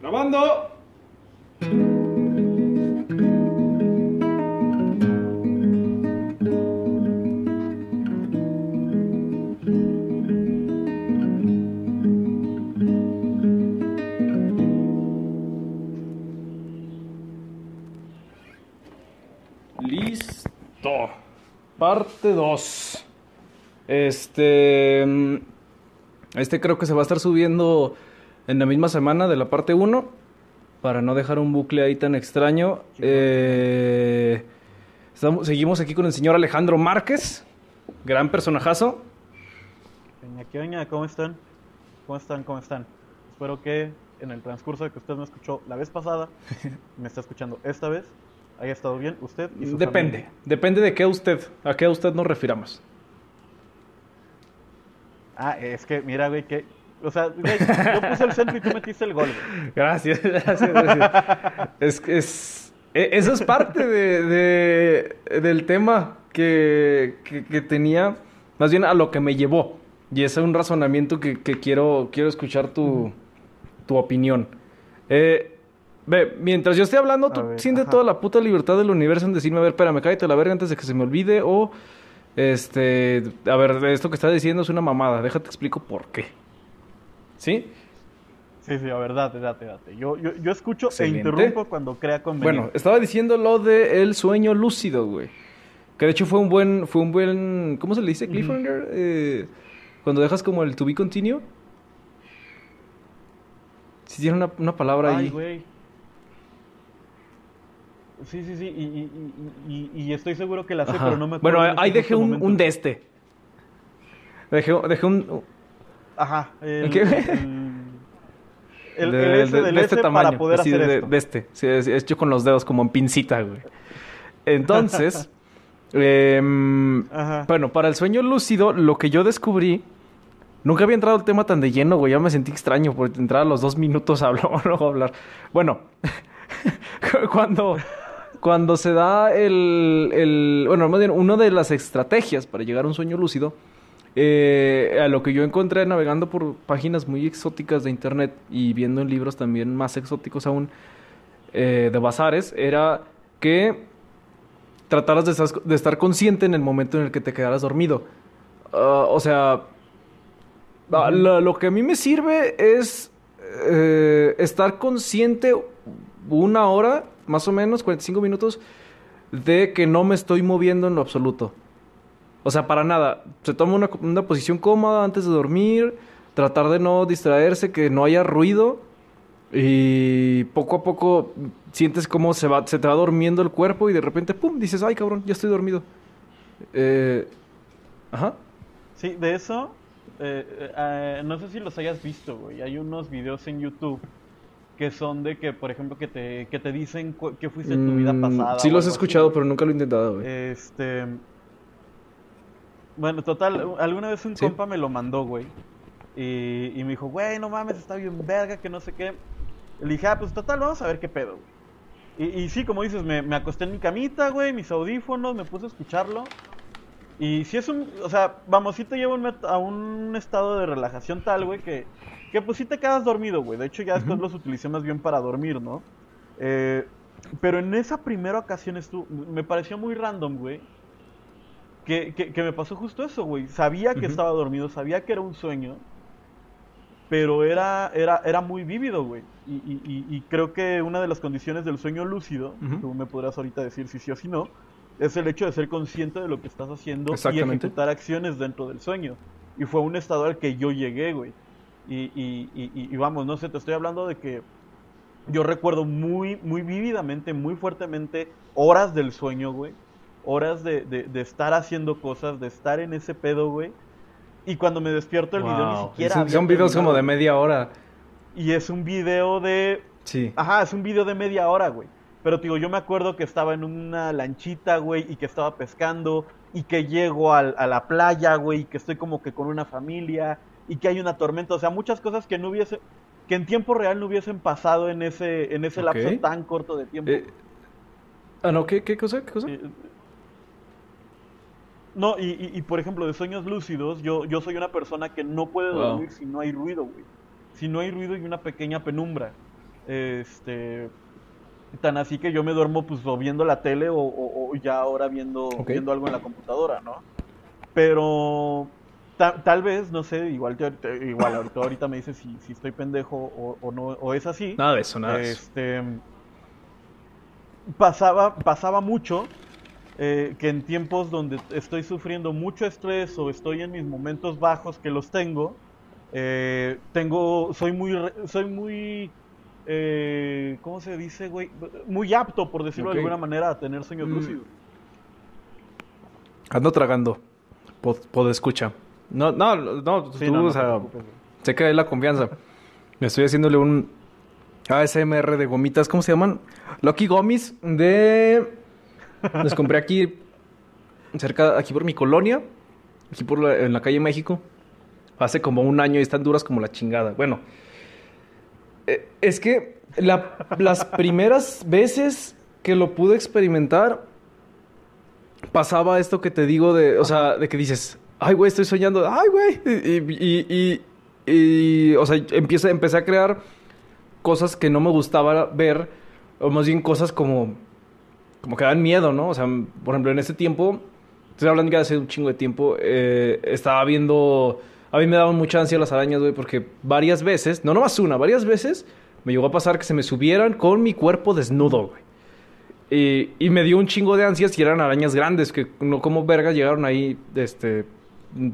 Grabando. Listo. Parte 2. Este. mm, Este creo que se va a estar subiendo en la misma semana de la parte 1. Para no dejar un bucle ahí tan extraño. Eh, estamos- seguimos aquí con el señor Alejandro Márquez. Gran personajazo. ¿qué oña? ¿Cómo están? ¿Cómo están? ¿Cómo están? Espero que en el transcurso de que usted me escuchó la vez pasada, me está escuchando esta vez, haya estado bien usted y su Depende. familia. Depende de qué usted, a qué usted nos refiramos. Ah, es que, mira, güey, que... O sea, güey, yo puse el centro y tú metiste el gol, güey. Gracias, gracias, gracias. es, es, e- eso es parte de, de- del tema que, que- que tenía, más bien a lo que me llevó. Y ese es un razonamiento que, que quiero, quiero escuchar tu, tu opinión. Eh, ve, mientras yo esté hablando, tú ver, sientes ajá. toda la puta libertad del universo en decirme, a ver, espérame, cállate la verga antes de que se me olvide, o, este, a ver, esto que estás diciendo es una mamada, déjate explico por qué. ¿Sí? Sí, sí, la verdad, date, date. Yo, yo, yo escucho Excelente. e interrumpo cuando crea conveniente. Bueno, estaba diciendo lo de el sueño lúcido, güey. Que de hecho fue un buen, fue un buen, ¿cómo se le dice? Cliffhanger. Eh, cuando dejas como el to be continue. Si tiene una, una palabra Ay, ahí. güey. Sí, sí, sí, y, y- y- estoy seguro que la sé, Ajá. pero no me acuerdo. Bueno, en ahí este dejé un, un de este. Dejé, dejé un... Ajá. El, ¿Qué? el, el, de, el S de- del de este S tamaño. para poder así hacer de, esto. de este. Sí, es, es hecho con los dedos como en pincita, güey. Entonces... Ajá. Bueno, para el sueño lúcido, lo que yo descubrí. Nunca había entrado el tema tan de lleno, güey. Ya me sentí extraño por entrar a los dos minutos a hablar. hablar. Bueno, cuando, cuando se da el, el- Bueno, más bien, una de las estrategias para llegar a un sueño lúcido. Eh, a lo que yo encontré navegando por páginas muy exóticas de internet y viendo en libros también más exóticos aún eh, de bazares, era que trataras de estar, de estar consciente en el momento en el que te quedaras dormido. Ah, o sea, ah, lo, lo que a mí me sirve es eh, estar consciente una hora, más o menos, 45 minutos, de que no me estoy moviendo en lo absoluto. O sea, para nada. Se toma una, una posición cómoda antes de dormir, tratar de no distraerse, que no haya ruido. Y poco a poco sientes cómo se, va, se te va durmiendo el cuerpo y de repente, ¡pum! Dices, ay cabrón, ya estoy dormido. Eh, ajá. Sí, de eso, eh, eh, eh, no sé si los hayas visto, güey. Hay unos videos en YouTube que son de que, por ejemplo, que te, que te dicen qué fuiste en tu vida Mm, pasada. Sí los he así, escuchado, pero nunca lo he intentado, güey. Este. Bueno, total, alguna vez un Sí. compa me lo mandó, güey. Y, y me dijo, güey, no mames, está bien verga, que no sé qué. Le dije, ah, pues total, vamos a ver qué pedo, güey. Y, y sí, como dices, me, me acosté en mi camita, güey, mis audífonos, me puse a escucharlo. Y si es un, o sea, vamos, sí te lleva un a un estado de relajación tal, güey, que, que pues sí te quedas dormido, güey. De hecho, ya después los utilicé más bien para dormir, ¿no? Eh, pero en esa primera ocasión estuvo, me pareció muy random, güey. Que, que, que me pasó justo eso, güey. Sabía que estaba dormido, sabía que era un sueño, pero era, era, era muy vívido, güey. Y, y, y- creo que una de las condiciones del sueño lúcido, Ujú. tú me podrás ahorita decir si sí o si no, es el hecho de ser consciente de lo que estás haciendo y ejecutar acciones dentro del sueño. Y fue un estado al que yo llegué, güey. Y, y, y- y vamos, no sé, te estoy hablando de que yo recuerdo muy, muy vívidamente, muy fuertemente horas del sueño, güey. Horas de, de, de estar haciendo cosas, de estar en ese pedo, güey. Y cuando me despierto el video ni siquiera... Son, son videos como de media hora. Y es un video de... Sí. Ajá, es un video de media hora, güey. Pero, te digo, yo me acuerdo que estaba en una lanchita, güey, y que estaba pescando, y que llego al- a la playa, güey, y que estoy como que con una familia, y que hay una tormenta. O sea, muchas cosas que no hubiese... Que en tiempo real no hubiesen pasado en ese, en ese lapso tan corto de tiempo. Eh, ah, no, ¿qué, qué cosa? ¿Qué cosa? Eh, No, y, y- y, por ejemplo, de sueños lúcidos, yo, yo soy una persona que no puede Wow. dormir si no hay ruido, güey. Si no hay ruido y una pequeña penumbra. Este. Tan así que yo me duermo pues o viendo la tele o, o- o ya ahora viendo, viendo algo en la computadora, ¿no? Pero ta- tal vez, no sé, igual, te- te- igual ahorita, ahorita me dices si, si estoy pendejo o, o no, o es así. Nada de eso, nada de eso. Este, pasaba, pasaba mucho eh, que en tiempos donde estoy sufriendo mucho estrés o estoy en mis momentos bajos que los tengo, eh, tengo, soy muy, soy muy, eh, ¿cómo se dice, güey? Muy apto, por decirlo de alguna manera, a tener sueños Mm. Ando tragando. Pod, pod escucha. No, no, no, Sí, tú, no, no o sea, que hay la confianza. Me estoy haciéndole un ASMR de gomitas, ¿cómo se llaman? Lucky Gummies de... Los compré aquí, cerca, aquí por mi colonia, aquí por la, en la calle México. Hace como un año y están duras como la chingada. Bueno, eh, es que la- las primeras veces que lo pude experimentar, pasaba esto que te digo de, o sea, de que dices, ay, güey, estoy soñando, ay, güey, y, y, o sea, empecé a crear cosas que no me gustaba ver, o más bien cosas como, como que dan miedo, ¿no? O sea, por ejemplo, en ese tiempo, estoy hablando ya hace un chingo de tiempo, eh, estaba viendo, a mí me daban mucha ansia las arañas, güey, porque varias veces, no nomás una, varias veces, me llegó a pasar que se me subieran con mi cuerpo desnudo, güey. Y, y me dio un chingo de ansias y eran arañas grandes que no como verga llegaron ahí, este,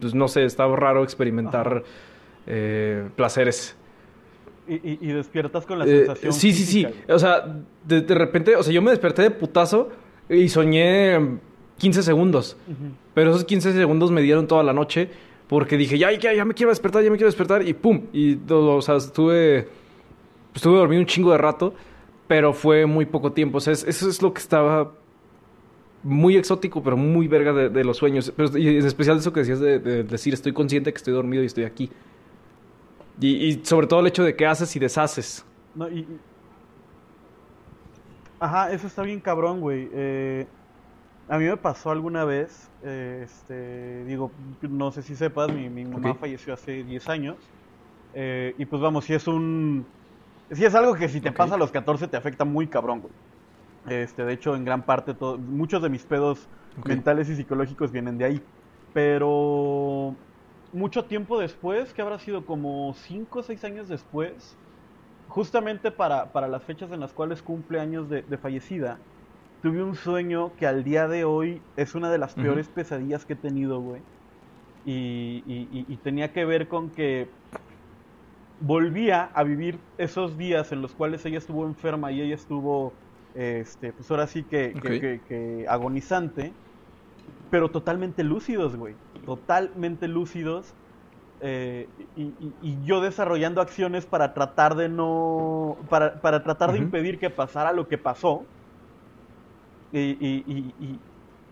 pues no sé, estaba raro experimentar eh, placeres. Y, y- y despiertas con la Eh, sensación. sí, sí, sí. O sea, de, de repente, o sea, yo me desperté de putazo y soñé 15 segundos. Pero esos 15 segundos me dieron toda la noche porque dije, ya, ya, ya me quiero despertar, ya me quiero despertar y pum. Y, todo, o sea, estuve, estuve dormido un chingo de rato, pero fue muy poco tiempo. O sea, es- eso es lo que estaba muy exótico, pero muy verga de, de los sueños. Pero, y en especial eso que decías de, de decir, estoy consciente que estoy dormido y estoy aquí. Y, y sobre todo el hecho de que haces y deshaces. No, y, y- Ajá, eso está bien cabrón, güey. Eh, a mí me pasó alguna vez, eh, este, digo, no sé si sepas, mi, mi mamá Ok. falleció hace 10 años. eh, y pues vamos, si es un... Si es algo que si te Ok. pasa a los 14 te afecta muy cabrón, güey. Este, de hecho, en gran parte, todo- muchos de mis pedos Ok. mentales y psicológicos vienen de ahí. Pero mucho tiempo después, que habrá sido como 5 o 6 años después, justamente para, para las fechas en las cuales cumple años de, de fallecida, tuve un sueño que al día de hoy es una de las peores pesadillas que he tenido, güey. Y, y- y- y tenía que ver con que volvía a vivir esos días en los cuales ella estuvo enferma y ella estuvo, este, pues ahora sí que, que- que- que agonizante, pero totalmente lúcidos, güey. Totalmente lúcidos. eh, y, y- y yo desarrollando acciones para tratar de no. para, para tratar de impedir que pasara lo que pasó. Y, y- y- y-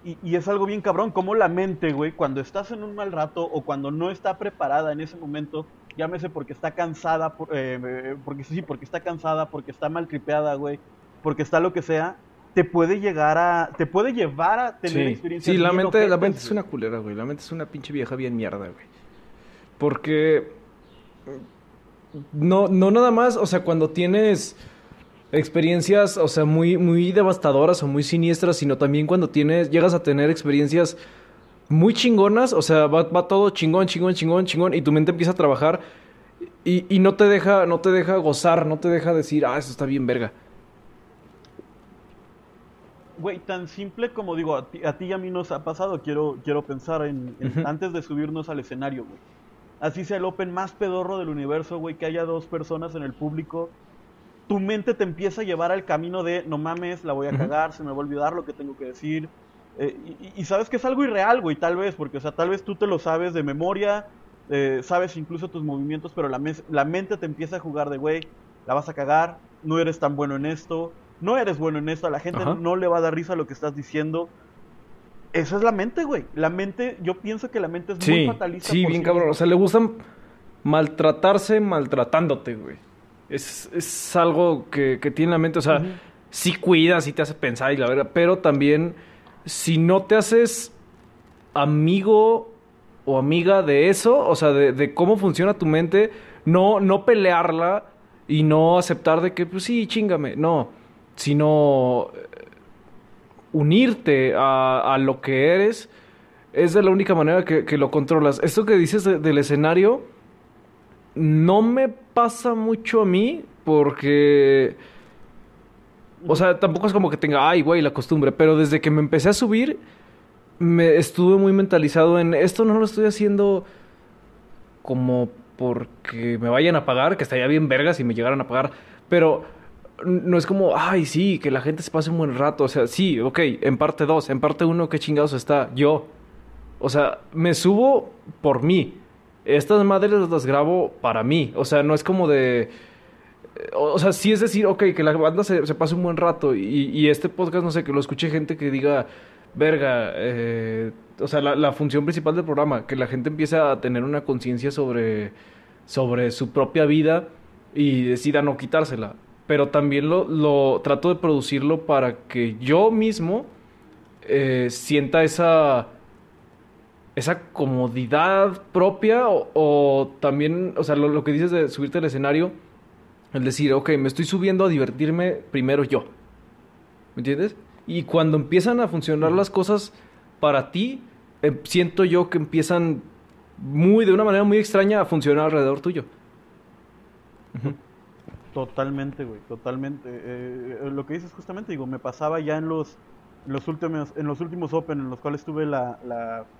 y- y es algo bien cabrón, como la mente, güey, cuando estás en un mal rato o cuando no está preparada en ese momento, llámese porque está cansada, por- eh, eh, porque sí, porque está cansada, porque está mal tripeada, güey, porque está lo que sea, te puede llegar a, te puede llevar a tener Sí, experiencias sí la mente, la mente es una culera, güey. La mente es una pinche vieja bien mierda, güey. Porque no, no nada más, o sea, cuando tienes experiencias, o sea, muy, muy devastadoras o muy siniestras, sino también cuando tienes, llegas a tener experiencias muy chingonas, o sea, va, va todo chingón, chingón, chingón, chingón, y tu mente empieza a trabajar y, y no te deja, no te deja gozar, no te deja decir, ah, eso está bien verga. Güey, tan simple como digo, a ti, a ti y a mí nos ha pasado, quiero, quiero pensar en, antes de subirnos al escenario, güey. Así sea el open más pedorro del universo, güey, que haya dos personas en el público. Tu mente te empieza a llevar al camino de, no mames, la voy a cagar, se me va a olvidar lo que tengo que decir. Eh, y, sabes que es algo irreal, güey, tal vez, porque, o sea, tal vez tú te lo sabes de memoria, eh, sabes incluso tus movimientos, pero la, la mente te empieza a jugar de, güey, la vas a cagar, no eres tan bueno en esto, no eres bueno en esto, a la gente Ajá. no le va a dar risa lo que estás diciendo. Eso es la mente, güey. La mente, yo pienso que la mente es muy fatalista. sí, bien sí cabrón. O sea, le gustan maltratarse maltratándote, güey. Es, es algo que, que tiene la mente. O sea, Ujú. sí cuida, sí te hace pensar y la verdad. Pero también, si no te haces amigo o amiga de eso, o sea, de, de cómo funciona tu mente, no, no pelearla y no aceptar de que, pues sí, chingame, no, sino eh, unirte a, a lo que eres es de la única manera que, que lo controlas. Esto que dices de- del escenario no me pasa mucho a mí porque... O sea, tampoco es como que tenga, ay, güey, la costumbre, pero desde que me empecé a subir, me estuve muy mentalizado en esto no lo estoy haciendo como porque me vayan a pagar, que estaría bien verga si me llegaran a pagar, pero no es como, ay, sí, que la gente se pase un buen rato, o sea, sí, ok, en parte 2, en parte 1, ¿qué chingados está? Yo. O sea, me subo por mí. Estas madres las grabo para mí, o sea, no es como de... O o sea, sí es decir, ok, que la banda se, se pase un buen rato y, y este podcast, no sé, que lo escuche gente que diga, verga, eh, o sea, la, la función principal del programa, que la gente empiece a tener una conciencia sobre, sobre su propia vida y decida no quitársela. Pero también lo, lo trato de producirlo para que yo mismo eh, sienta esa esa comodidad propia o, o también, o sea, lo, lo que dices de subirte al escenario, el decir, ok, me estoy subiendo a divertirme primero yo. ¿Me entiendes? Y cuando empiezan a funcionar las cosas para ti, eh, siento yo que empiezan muy, de una manera muy extraña a funcionar alrededor tuyo. Ujú. Totalmente, güey, totalmente. Eh, eh, lo que dices justamente, digo, me pasaba ya en los, en los últimos, en los últimos Open en los cuales tuve la, la,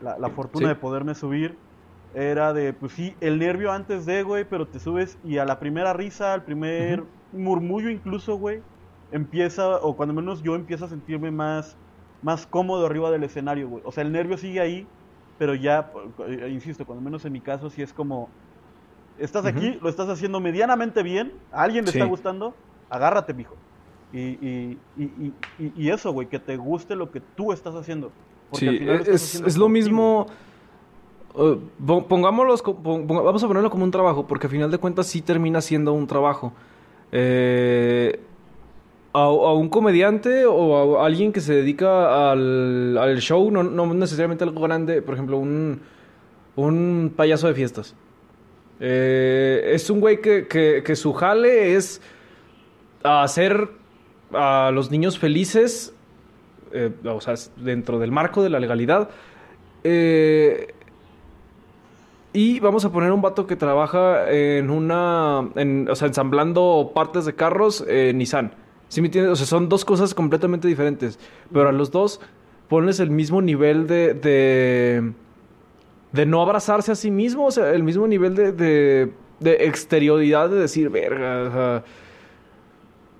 la, la fortuna Sí. de poderme subir. Era de, pues sí, el nervio antes de, güey, pero te subes y a la primera risa, al primer murmullo incluso, güey, empieza, o cuando menos yo empiezo a sentirme más, más cómodo arriba del escenario, güey. O sea, el nervio sigue ahí, pero ya, eh, insisto, cuando menos en mi caso sí es como, estás aquí, lo estás haciendo medianamente bien, a alguien le Sí. está gustando, agárrate, mijo. Y, y, y, y, y- y eso, güey, que te guste lo que tú estás haciendo. Porque Sí, al final lo es, lo ti, mismo. eh, pongámoslos, vamos a ponerlo como un trabajo, porque al final de cuentas sí termina siendo un trabajo. Eh, a, a un comediante o a alguien que se dedica al, al show, no, no necesariamente algo grande, por ejemplo, un, un payaso de fiestas. Eh, es un güey que, que, su jale es hacer a los niños felices eh, o sea, dentro del marco de la legalidad. Eh, y vamos a poner un vato que trabaja en una, en, o sea, ensamblando partes de carros eh, Nissan. ¿Sí me entiendes? O sea, son dos cosas completamente diferentes. Pero a los dos pones el mismo nivel de, de no abrazarse a sí mismo, o sea, el mismo nivel de, de, de exterioridad de decir, verga, o sea,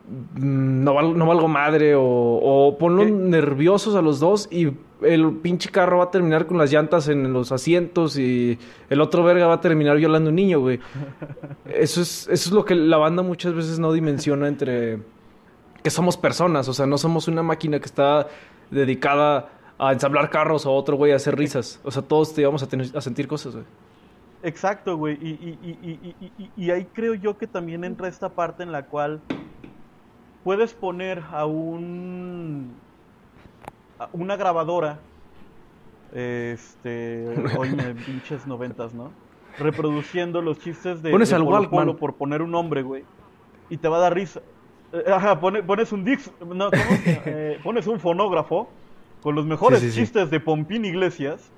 mm, no, val- no valgo madre o, o ponlos ¿Qué? nerviosos a los dos y el pinche carro va a terminar con las llantas en los asientos y el otro verga va a terminar violando a un niño, güey. Eso es, eso es lo que la banda muchas veces no dimensiona entre que somos personas, o sea, no somos una máquina que está dedicada a ensamblar carros o otro güey a hacer risas. O sea, todos te vamos a, tener, a sentir cosas, güey. Exacto, güey. Y, y, y, y, ahí creo yo que también entra esta parte en la cual puedes poner a un a una grabadora este oye pinches noventas no reproduciendo los chistes de, Pones de al Polo. Polo por poner un nombre güey y te va a dar risa Eh, ajá pone- pones un dix no, ¿cómo? Eh, pones un fonógrafo con los mejores Sí, sí, sí. chistes de Pompín Iglesias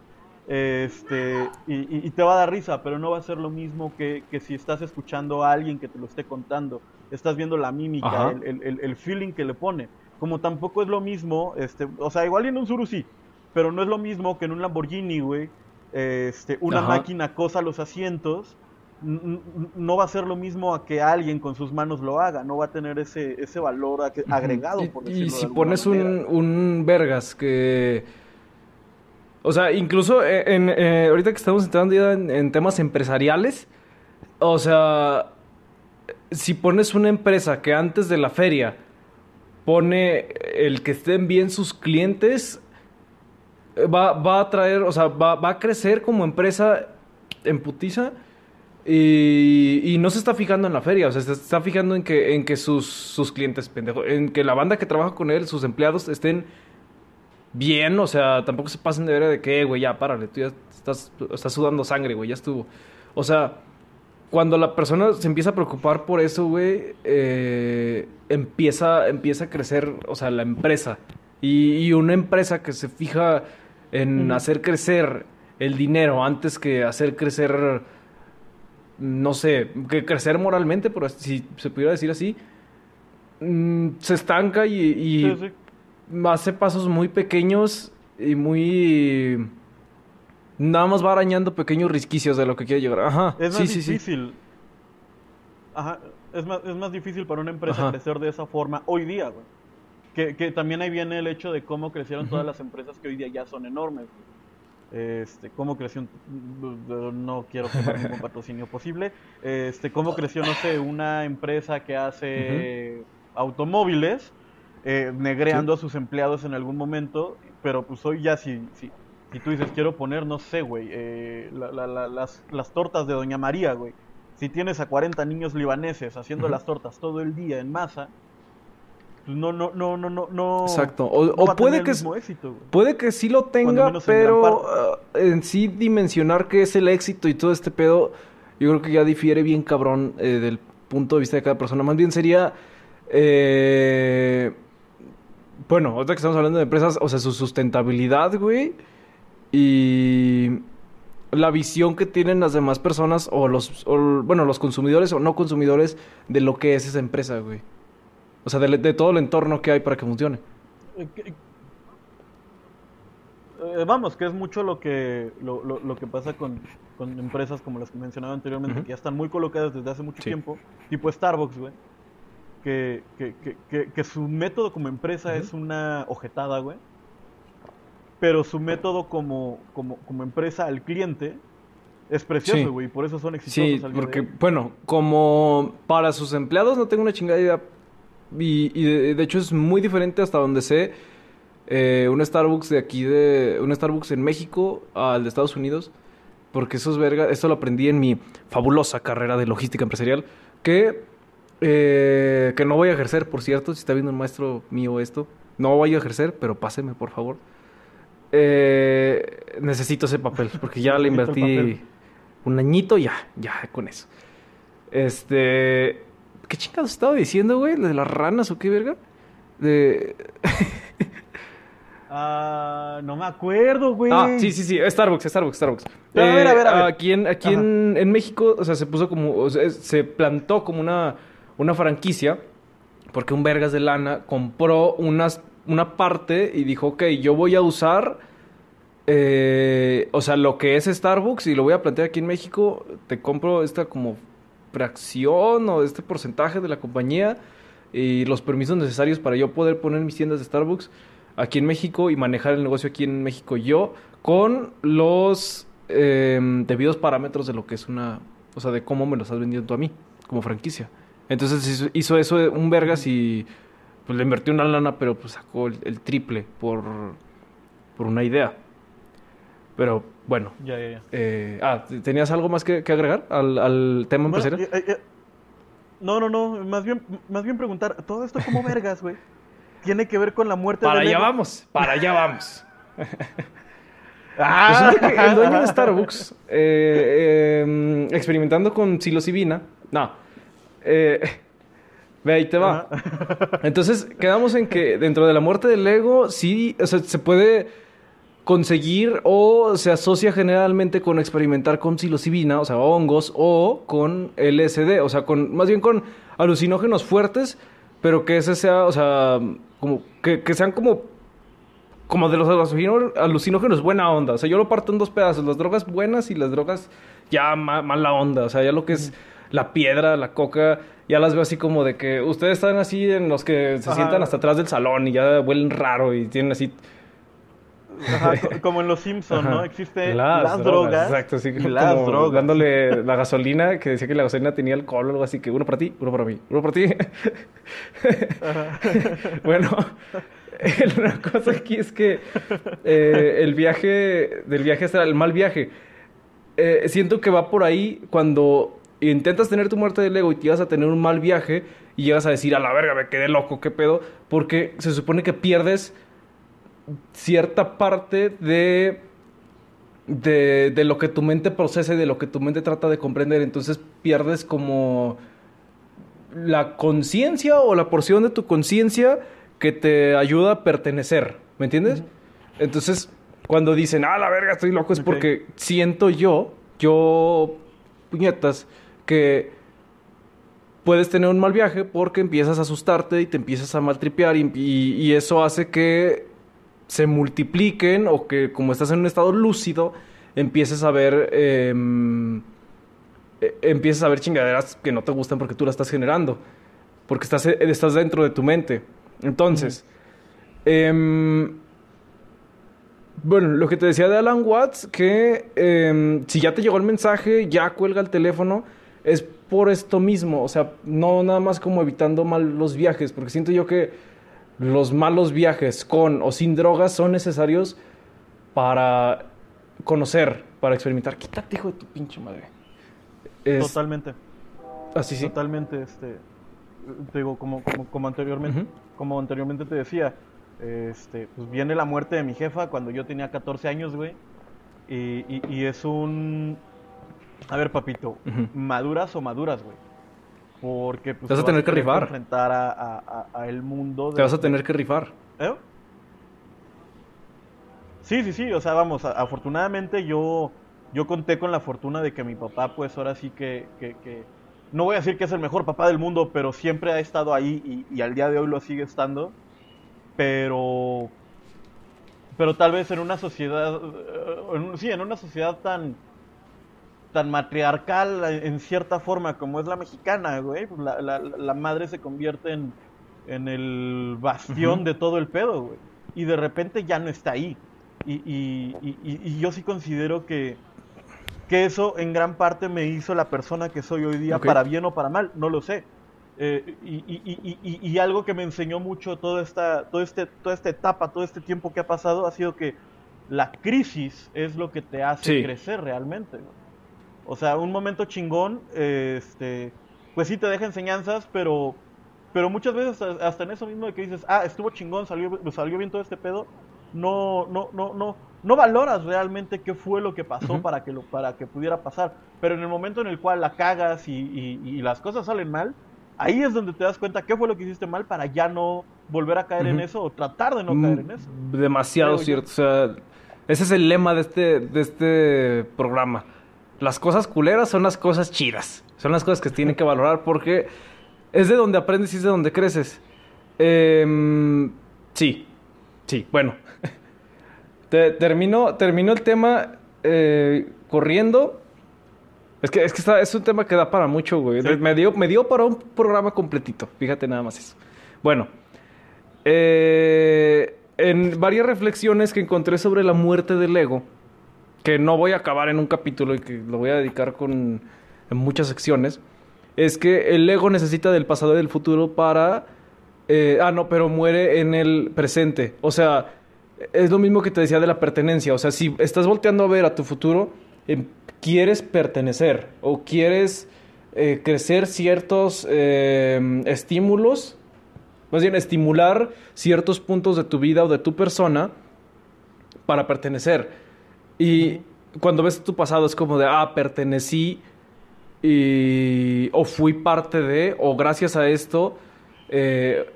este y, y- te va a dar risa, pero no va a ser lo mismo que, que si estás escuchando a alguien que te lo esté contando, estás viendo la mímica, el, el- el- el feeling que le pone. Como tampoco es lo mismo, este, o sea, igual en un Zuru sí, pero no es lo mismo que en un Lamborghini, güey, este, una Ajá. máquina cosa los asientos, no va a ser lo mismo a que alguien con sus manos lo haga, no va a tener ese, ese valor ag- agregado, Y- por y, decirlo de si pones un, un vergas que... O sea, incluso en, eh, ahorita que estamos entrando ya en, en temas empresariales, o sea, si pones una empresa que antes de la feria pone el que estén bien sus clientes, eh, va, va a traer, o sea, va, va a crecer como empresa en putiza y, y no se está fijando en la feria, o sea, se está fijando en que, en que sus, sus clientes, pendejo, en que la banda que trabaja con él, sus empleados estén bien, o sea, tampoco se pasen de ver de que, "Eh, güey, ya, párale, tú ya estás, estás sudando sangre, güey, ya estuvo. O sea, cuando la persona se empieza a preocupar por eso, güey, eh, empieza, empieza a crecer, o sea, la empresa. Y, y una empresa que se fija en hacer crecer el dinero antes que hacer crecer, no sé, que crecer moralmente, por si se pudiera decir así, mm, se estanca y, y Sí, sí. hace pasos muy pequeños y muy... Nada más va arañando pequeños risquicios de lo que quiere llegar. Ajá. Es sí, más sí, sí. difícil. Ajá, es más, es más difícil para una empresa Ajá. crecer de esa forma hoy día, güey. Que, que también ahí viene el hecho de cómo crecieron todas las empresas que hoy día ya son enormes. güey. Este, cómo creció, no quiero tomar ningún patrocinio posible. Este, cómo creció, no sé, una empresa que hace automóviles, eh, negreando a sus empleados en algún momento, pero pues hoy ya si, si, si tú dices, quiero poner, no sé, güey, eh, la- la- la- las, las tortas de Doña María, güey. Si tienes a 40 niños libaneses haciendo las tortas todo el día en masa, no, no, no, no, no, no. Exacto. O, no o va a puede tener que... el mismo éxito, güey. Puede que sí lo tenga, menos en pero parte. ah, en sí dimensionar qué es el éxito y todo este pedo, yo creo que ya difiere bien cabrón eh, del punto de vista de cada persona. Más bien sería, eh, bueno, ahorita que estamos hablando de empresas, o sea, su sustentabilidad, güey, y la visión que tienen las demás personas o los, o, bueno, los consumidores o no consumidores de lo que es esa empresa, güey. O sea, de, de todo el entorno que hay para que funcione. Eh, vamos, que es mucho lo que lo, lo- lo que pasa con, con empresas como las que mencionaba anteriormente, que ya están muy colocadas desde hace mucho Sí. tiempo, tipo Starbucks, güey. Que, que, que, que, que su método como empresa es una ojetada, güey. Pero su método como, como, como empresa al cliente es Sí. precioso, güey. y por eso son exitosos Sí, al porque, bueno, como para sus empleados no tengo una chingada idea. Y, y de, de hecho es muy diferente hasta donde sé eh, un Starbucks de aquí, de un Starbucks en México al de Estados Unidos. Porque eso es verga, esto lo aprendí en mi fabulosa carrera de logística empresarial. Que, eh, que no voy a ejercer, por cierto, si está viendo un maestro mío esto. No voy a ejercer, pero páseme, por favor. Eh, necesito ese papel, porque ya le invertí un añito, ya, ya, con eso. Este. ¿Qué chingados estaba diciendo, güey? ¿Lo de las ranas o qué verga? De. Ah, no me acuerdo, güey. Ah, sí, sí, sí, Starbucks, Starbucks, Starbucks. Pero a ver, a ver, a ver. Aquí en, aquí en, en México, o sea, se puso como, o sea, se plantó como una, una franquicia, porque un vergas de lana compró unas, una parte y dijo, ok, yo voy a usar, eh, o sea, lo que es Starbucks y lo voy a plantear aquí en México, te compro esta como fracción o este porcentaje de la compañía y los permisos necesarios para yo poder poner mis tiendas de Starbucks aquí en México y manejar el negocio aquí en México yo con los eh, debidos parámetros de lo que es una, o sea, de cómo me lo estás vendiendo tú a mí como franquicia. Entonces hizo, hizo eso un vergas y pues le invertí una lana, pero pues sacó el, el triple por, por una idea. Pero bueno, Ya, ya, ya. eh, ah, ¿tenías algo más que, que agregar al, al tema Bueno, empresarial? eh, eh, no, no, no, más bien, más bien preguntar, todo esto como vergas, güey, tiene que ver con la muerte Para del allá ego? vamos, para allá vamos. Ah, Resulta que el dueño de Starbucks, eh, eh, experimentando con psilocibina, no, eh, ve ahí te va. Entonces quedamos en que dentro de la muerte del ego, sí, o sea, se puede conseguir o se asocia generalmente con experimentar con psilocibina, o sea, hongos, o con LSD, o sea, con más bien con alucinógenos fuertes, pero que ese sea, o sea, como que, que sean como como de los alucinó- alucinógenos buena onda. O sea, yo lo parto en dos pedazos, las drogas buenas y las drogas ya ma- mala onda. O sea, ya lo que es la piedra, la coca, ya las veo así como de que ustedes están así en los que se Ajá. sientan hasta atrás del salón y ya huelen raro y tienen así Ajá, como en Los Simpsons, ¿no? Ajá. Existe las, drogas, Exacto, como las drogas. dándole la gasolina, que decía que la gasolina tenía alcohol o algo así, que uno para ti, uno para mí, uno para ti. Ajá. bueno, una cosa aquí es que eh, el viaje, del viaje será el mal viaje. Eh, siento que va por ahí cuando intentas tener tu muerte del ego y te vas a tener un mal viaje y llegas a decir, a la verga, me quedé loco, qué pedo, porque se supone que pierdes cierta parte de de, de lo que tu mente procesa y de lo que tu mente trata de comprender. Entonces pierdes como la conciencia o la porción de tu conciencia que te ayuda a pertenecer. ¿Me entiendes? Entonces, cuando dicen, ah, la verga, estoy loco, es porque siento yo, yo, puñetas, que puedes tener un mal viaje porque empiezas a asustarte y te empiezas a maltripear y, y- y eso hace que se multipliquen o que como estás en un estado lúcido empieces a ver em, eh, empieces a ver chingaderas que no te gustan porque tú las estás generando porque estás, eh, estás dentro de tu mente. Entonces em, bueno, lo que te decía de Alan Watts, que em, si ya te llegó el mensaje, ya cuelga el teléfono, es por esto mismo, o sea, no nada más como evitando mal los viajes, porque siento yo que los malos viajes con o sin drogas son necesarios para conocer, para experimentar. Quítate, hijo de tu pinche madre. Es- Totalmente. Así sí. Totalmente, este, te digo, como, como, como anteriormente, como anteriormente te decía, este, pues viene la muerte de mi jefa cuando yo tenía 14 años, güey, y, y, y es un, a ver, papito, maduras o maduras, güey, porque pues Te vas a tener que rifar. enfrentar a, a, a- a el mundo. Te de- vas a tener que rifar. ¿Eh? Sí, sí, sí, o sea, vamos, afortunadamente yo, yo conté con la fortuna de que mi papá, pues ahora sí que, que, que- no voy a decir que es el mejor papá del mundo, pero siempre ha estado ahí y, y al día de hoy lo sigue estando, pero, pero tal vez en una sociedad, eh, en sí, en una sociedad tan, tan matriarcal en cierta forma como es la mexicana, güey, pues la, la- la madre se convierte en, en el bastión de todo el pedo, güey. Y de repente ya no está ahí. Y, y- y- y- yo sí considero que, que eso en gran parte me hizo la persona que soy hoy día, para bien o para mal, no lo sé. Eh, y, y- y- y- y algo que me enseñó mucho toda esta, todo este, toda esta etapa, todo este tiempo que ha pasado, ha sido que la crisis es lo que te hace Sí. crecer realmente. güey. O sea, un momento chingón, este, pues sí te deja enseñanzas, pero, pero muchas veces hasta hasta en eso mismo de que dices, ah, estuvo chingón, salió, salió bien todo este pedo, no, no, no, no, no valoras realmente qué fue lo que pasó para que lo, para que pudiera pasar. Pero en el momento en el cual la cagas y, y- y las cosas salen mal, ahí es donde te das cuenta qué fue lo que hiciste mal para ya no volver a caer en eso o tratar de no caer en eso. Mm, Demasiado Creo yo. cierto. O sea, ese es el lema de este, de este programa. Las cosas culeras son las cosas chidas. Son las cosas que tienen que valorar porque es de donde aprendes y es de donde creces. Em, sí, sí, bueno. Te- termino, termino el tema eh, corriendo. Es que, es que está- es un tema que da para mucho, güey. Sí. Me, dio, me dio para un programa completito. Fíjate nada más eso. Bueno. Eh, en varias reflexiones que encontré sobre la muerte del ego, que no voy a acabar en un capítulo y que lo voy a dedicar con en muchas secciones, es que el ego necesita del pasado y del futuro para... eh, ah, no, pero muere en el presente. O sea, es lo mismo que te decía de la pertenencia. O sea, si estás volteando a ver a tu futuro, em, quieres pertenecer o quieres eh, crecer ciertos eh, estímulos, más bien estimular ciertos puntos de tu vida o de tu persona para pertenecer. Y cuando ves tu pasado es como de, ah, pertenecí y, o fui parte de, o gracias a esto eh,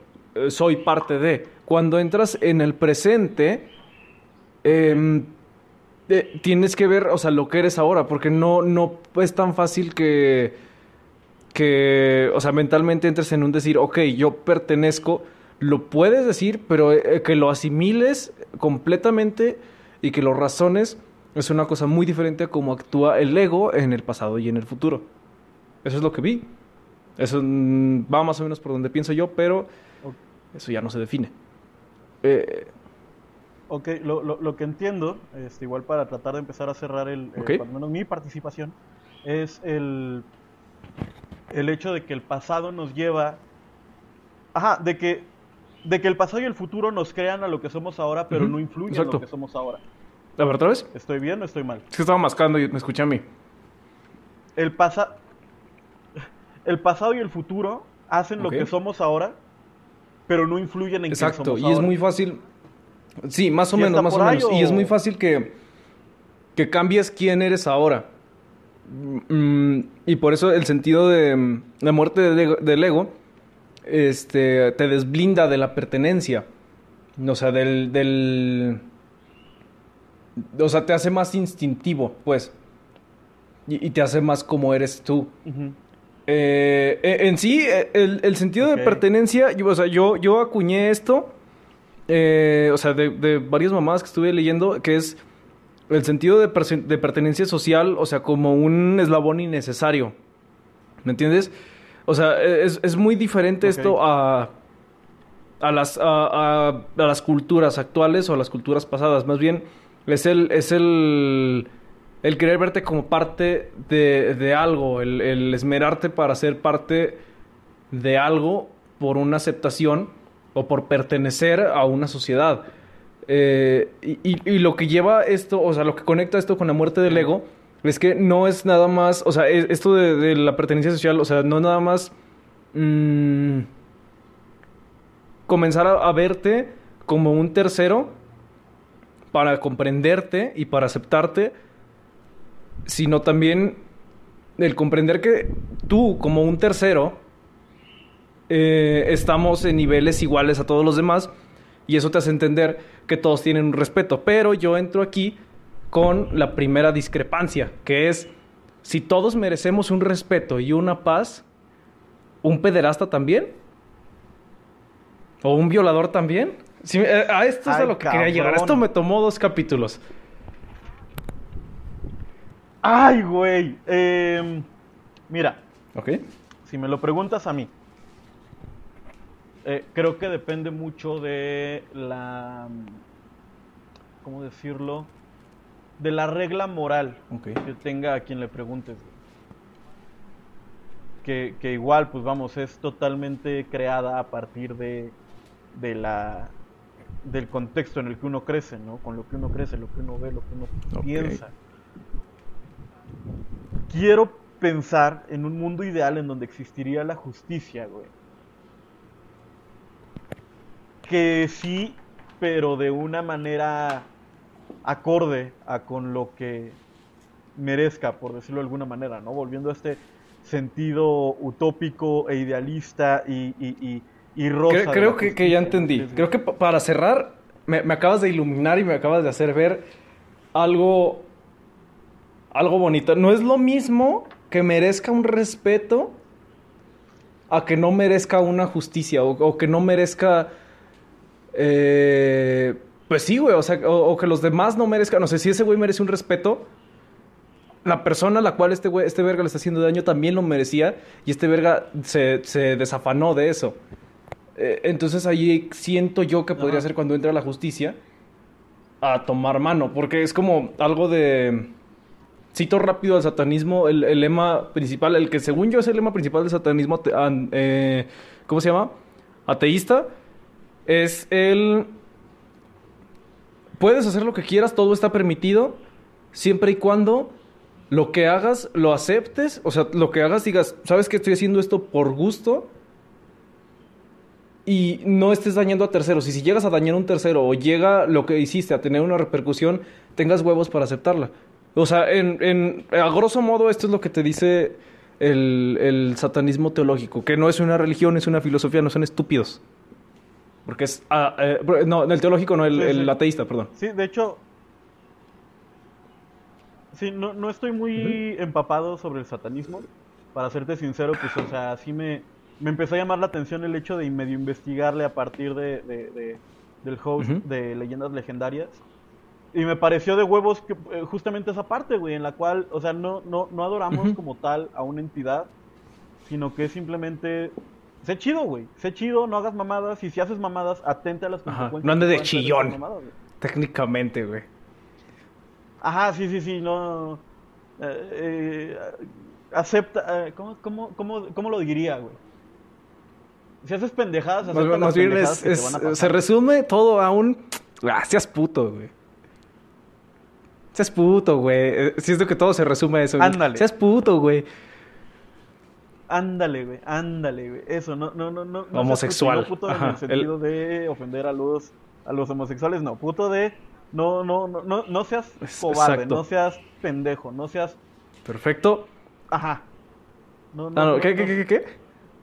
soy parte de. Cuando entras en el presente, em, eh, tienes que ver, o sea, lo que eres ahora, porque no, no es tan fácil que, que, o sea, mentalmente entres en un decir, ok, yo pertenezco, lo puedes decir, pero eh, que lo asimiles completamente y que lo razones es una cosa muy diferente a cómo actúa el ego en el pasado y en el futuro. Eso es lo que vi. Eso mm, va más o menos por donde pienso yo, pero eso ya no se define. Eh, Ok, lo, lo, lo que entiendo, este, igual para tratar de empezar a cerrar el, eh, menos mi participación, es el, el hecho de que el pasado nos lleva, ajá, de que, de que el pasado y el futuro nos crean a lo que somos ahora, pero no influyen en exacto. lo que somos ahora. A ver, otra vez. ¿Estoy bien o estoy mal? Es que estaba mascando y me escuché a mí. El, pasa, el pasado y el futuro hacen lo que somos ahora, pero no influyen en Exacto, somos y es muy fácil. Sí, más o ¿Y menos, más o menos. Y es muy fácil que, que cambies quién eres ahora. Mm, y por eso el sentido de la muerte del ego, este, te desblinda de la pertenencia. O sea, del, del... O sea, te hace más instintivo, pues. Y, te hace más como eres tú. Eh, e, en sí, e, el, sentido de pertenencia, yo, o sea, yo, yo acuñé esto, eh, o sea, de, de, varias mamadas que estuve leyendo, que es el sentido de, de, pertenencia social, o sea, como un eslabón innecesario. ¿Me entiendes? O sea, e, es, es muy diferente esto a, a, las, a, a, las culturas actuales o a las culturas pasadas. Más bien, es el, es el, el querer verte como parte de, de algo, el, el esmerarte para ser parte de algo por una aceptación o por pertenecer a una sociedad. Eh, y, lo que lleva esto, o sea, lo que conecta esto con la muerte del ego, es que no es nada más, o sea, esto de, la pertenencia social, o sea, no es nada más mm, comenzar a, verte como un tercero para comprenderte y para aceptarte, sino también el comprender que tú como un tercero eh, estamos en niveles iguales a todos los demás y eso te hace entender que todos tienen un respeto. Pero yo entro aquí con la primera discrepancia, que es, si todos merecemos un respeto y una paz, ¿un pederasta también? ¿O un violador también? Eh, a esto es a lo que quería llegar. Esto me tomó dos capítulos. Ay, güey. Em, mira. Ok. Si me lo preguntas a mí, eh, creo que depende mucho de la. ¿Cómo decirlo? De la regla moral que tenga a quien le preguntes. Que, que, igual, pues vamos, es totalmente creada a partir de, de la del contexto en el que uno crece, ¿no? Con lo que uno crece, lo que uno ve, lo que uno piensa. Quiero pensar en un mundo ideal en donde existiría la justicia, güey que sí, pero de una manera acorde a con lo que merezca, por decirlo de alguna manera, ¿no? Volviendo a este sentido utópico e idealista y, y, y, rosa. Creo, que, ya entendí. Creo que para cerrar, me, acabas de iluminar y me acabas de hacer ver algo, algo bonito. No es lo mismo que merezca un respeto a que no merezca una justicia o que no merezca eh, pues sí, güey, o sea, o, que los demás no merezcan, no sé, si ese güey merece un respeto, la persona a la cual este güey, este verga le está haciendo daño también lo merecía y este verga se, se desafanó de eso. Eh, entonces ahí siento yo que podría ser cuando entra la justicia a tomar mano, porque es como algo de... Cito rápido al satanismo, el, lema principal, el que según yo es el lema principal del satanismo, eh, ¿cómo se llama? Ateísta, es el... Puedes hacer lo que quieras, todo está permitido, siempre y cuando lo que hagas lo aceptes, o sea, lo que hagas digas, sabes que estoy haciendo esto por gusto y no estés dañando a terceros. Y si llegas a dañar a un tercero o llega lo que hiciste a tener una repercusión, tengas huevos para aceptarla. O sea, en, en, a grosso modo esto es lo que te dice el, el satanismo teológico, que no es una religión, es una filosofía, no son estúpidos. Porque es. Ah, eh, no, el teológico, no, el, ateísta, perdón. Sí, de hecho. Sí, no, no estoy muy empapado sobre el satanismo. Para serte sincero, pues, o sea, sí me, me empezó a llamar la atención el hecho de medio investigarle a partir de, de, del host de Leyendas Legendarias. Y me pareció de huevos que, eh, justamente esa parte, güey, en la cual, o sea, no, no, no adoramos como tal a una entidad, sino que simplemente Sé chido, güey. Sé chido, no hagas mamadas. Y si haces mamadas, atente a las consecuencias. No andes de chillón. técnicamente, güey. Ajá, sí, sí, sí. No. Eh, eh, acepta. Eh, ¿cómo, cómo, cómo, ¿Cómo lo diría, güey? Si haces pendejadas, acepta las pendejadas que te van a pasar. Se resume todo a un. Ah, seas puto, güey. Seas puto, güey. Siento que todo se resume a eso. Ándale. Seas puto, güey. Ándale, güey, ándale, güey. Eso, no, no, no, no. Homosexual. No puto en el sentido de ofender a los, a los homosexuales, no. Puto de No, no, no, no, no seas Es- cobarde, exacto. no seas pendejo, no seas. Perfecto. Ajá. No, Ah, no, ¿qué, qué, qué, qué, qué?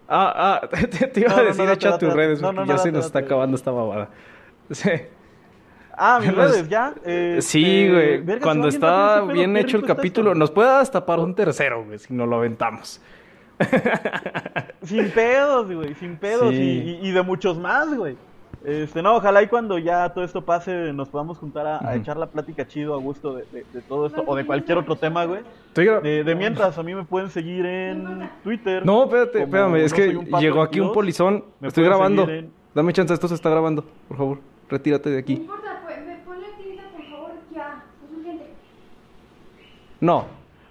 Ah, ah, te, te iba No, a no, decir no, echa date, tus redes, No, porque no, ya no, se nos está acabando esta babada. Sí. Ah, mis redes ya. este, Sí, güey. verga, Cuando está bien hecho el capítulo, esto. nos puede para un tercero, güey, si nos lo aventamos. Sin pedos, güey, sin pedos. Sí. Y, y- y de muchos más, güey. Este, no, ojalá y cuando ya todo esto pase nos podamos juntar a, echar la plática chido a gusto de, de- de todo esto o de cualquier otro tema, güey. De, de mientras, a mí me pueden seguir en Twitter. No, espérate, espérame, es no que llegó aquí un 22. polizón. Me Estoy grabando. en- Dame chance, esto se está grabando, por favor. Retírate de No aquí. importa, pues, me ponle tinta, por favor, ya. Es urgente. No.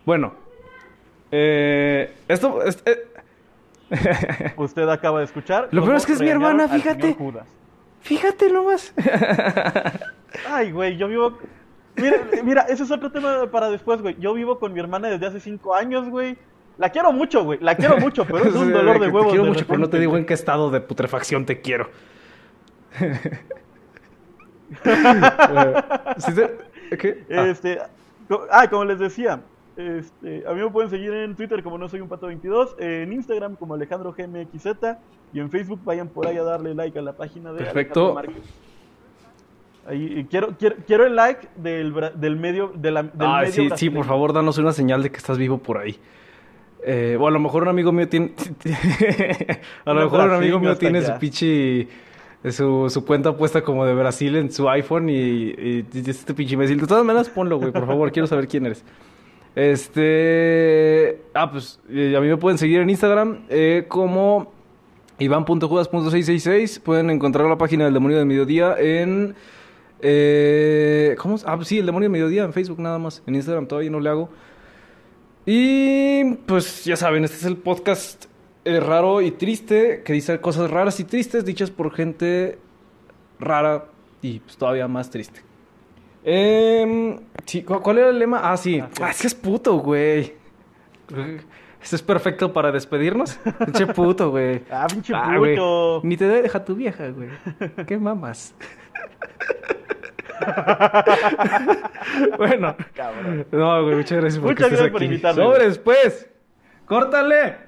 Bueno. Eh, esto. es- eh, Usted acaba de escuchar. Lo peor es que es mi hermana, fíjate. Judas. Fíjate nomás. Ay, güey, yo vivo. Mira, mira, ese es otro tema para después, güey. Yo vivo con mi hermana desde hace cinco años, güey. La quiero mucho, güey. La quiero mucho, pero es un dolor de huevos. Te quiero de mucho, pero no te digo en qué estado de putrefacción te quiero. Eh, ¿sí te- ¿Qué? Ah, Este, ah, como les decía, este, a mí me pueden seguir en Twitter como no soy un pato 22, en Instagram como Alejandro GMXZ y en Facebook vayan por ahí a darle like a la página de Perfecto. Alejandro. Ahí, y quiero, quiero, quiero el like del, del medio de la, del ah, medio sí, sí, por favor, danos una señal de que estás vivo por ahí. Eh, o a lo mejor un amigo mío tiene. a lo mejor un amigo mío tiene allá. su pinche. Su, su cuenta puesta como de Brasil en su iPhone y, y, y este pinche imbécil. De todas maneras, ponlo, güey, por favor, quiero saber quién eres. Este. Ah, pues eh, a mí me pueden seguir en Instagram eh, como Iván.judas.666. Pueden encontrar la página del Demonio del Mediodía en. Eh, ¿Cómo? Ah, pues sí, el Demonio del Mediodía en Facebook nada más. En Instagram todavía no le hago. Y pues ya saben, este es el podcast eh, raro y triste que dice cosas raras y tristes dichas por gente rara y pues todavía más triste. Sí, ¿cu- ¿Cuál era el lema? Ah, sí. Ah, sí. Ah, es que es puto, güey. Este es perfecto para despedirnos. Pinche puto, güey. Ah, pinche Ah, puto. Ni te dejar tu vieja, güey. ¿Qué mamas? bueno. Cabrón. No, güey, muchas gracias por Muchas que estés gracias por aquí. invitarme, Sobres, pues. ¡Córtale!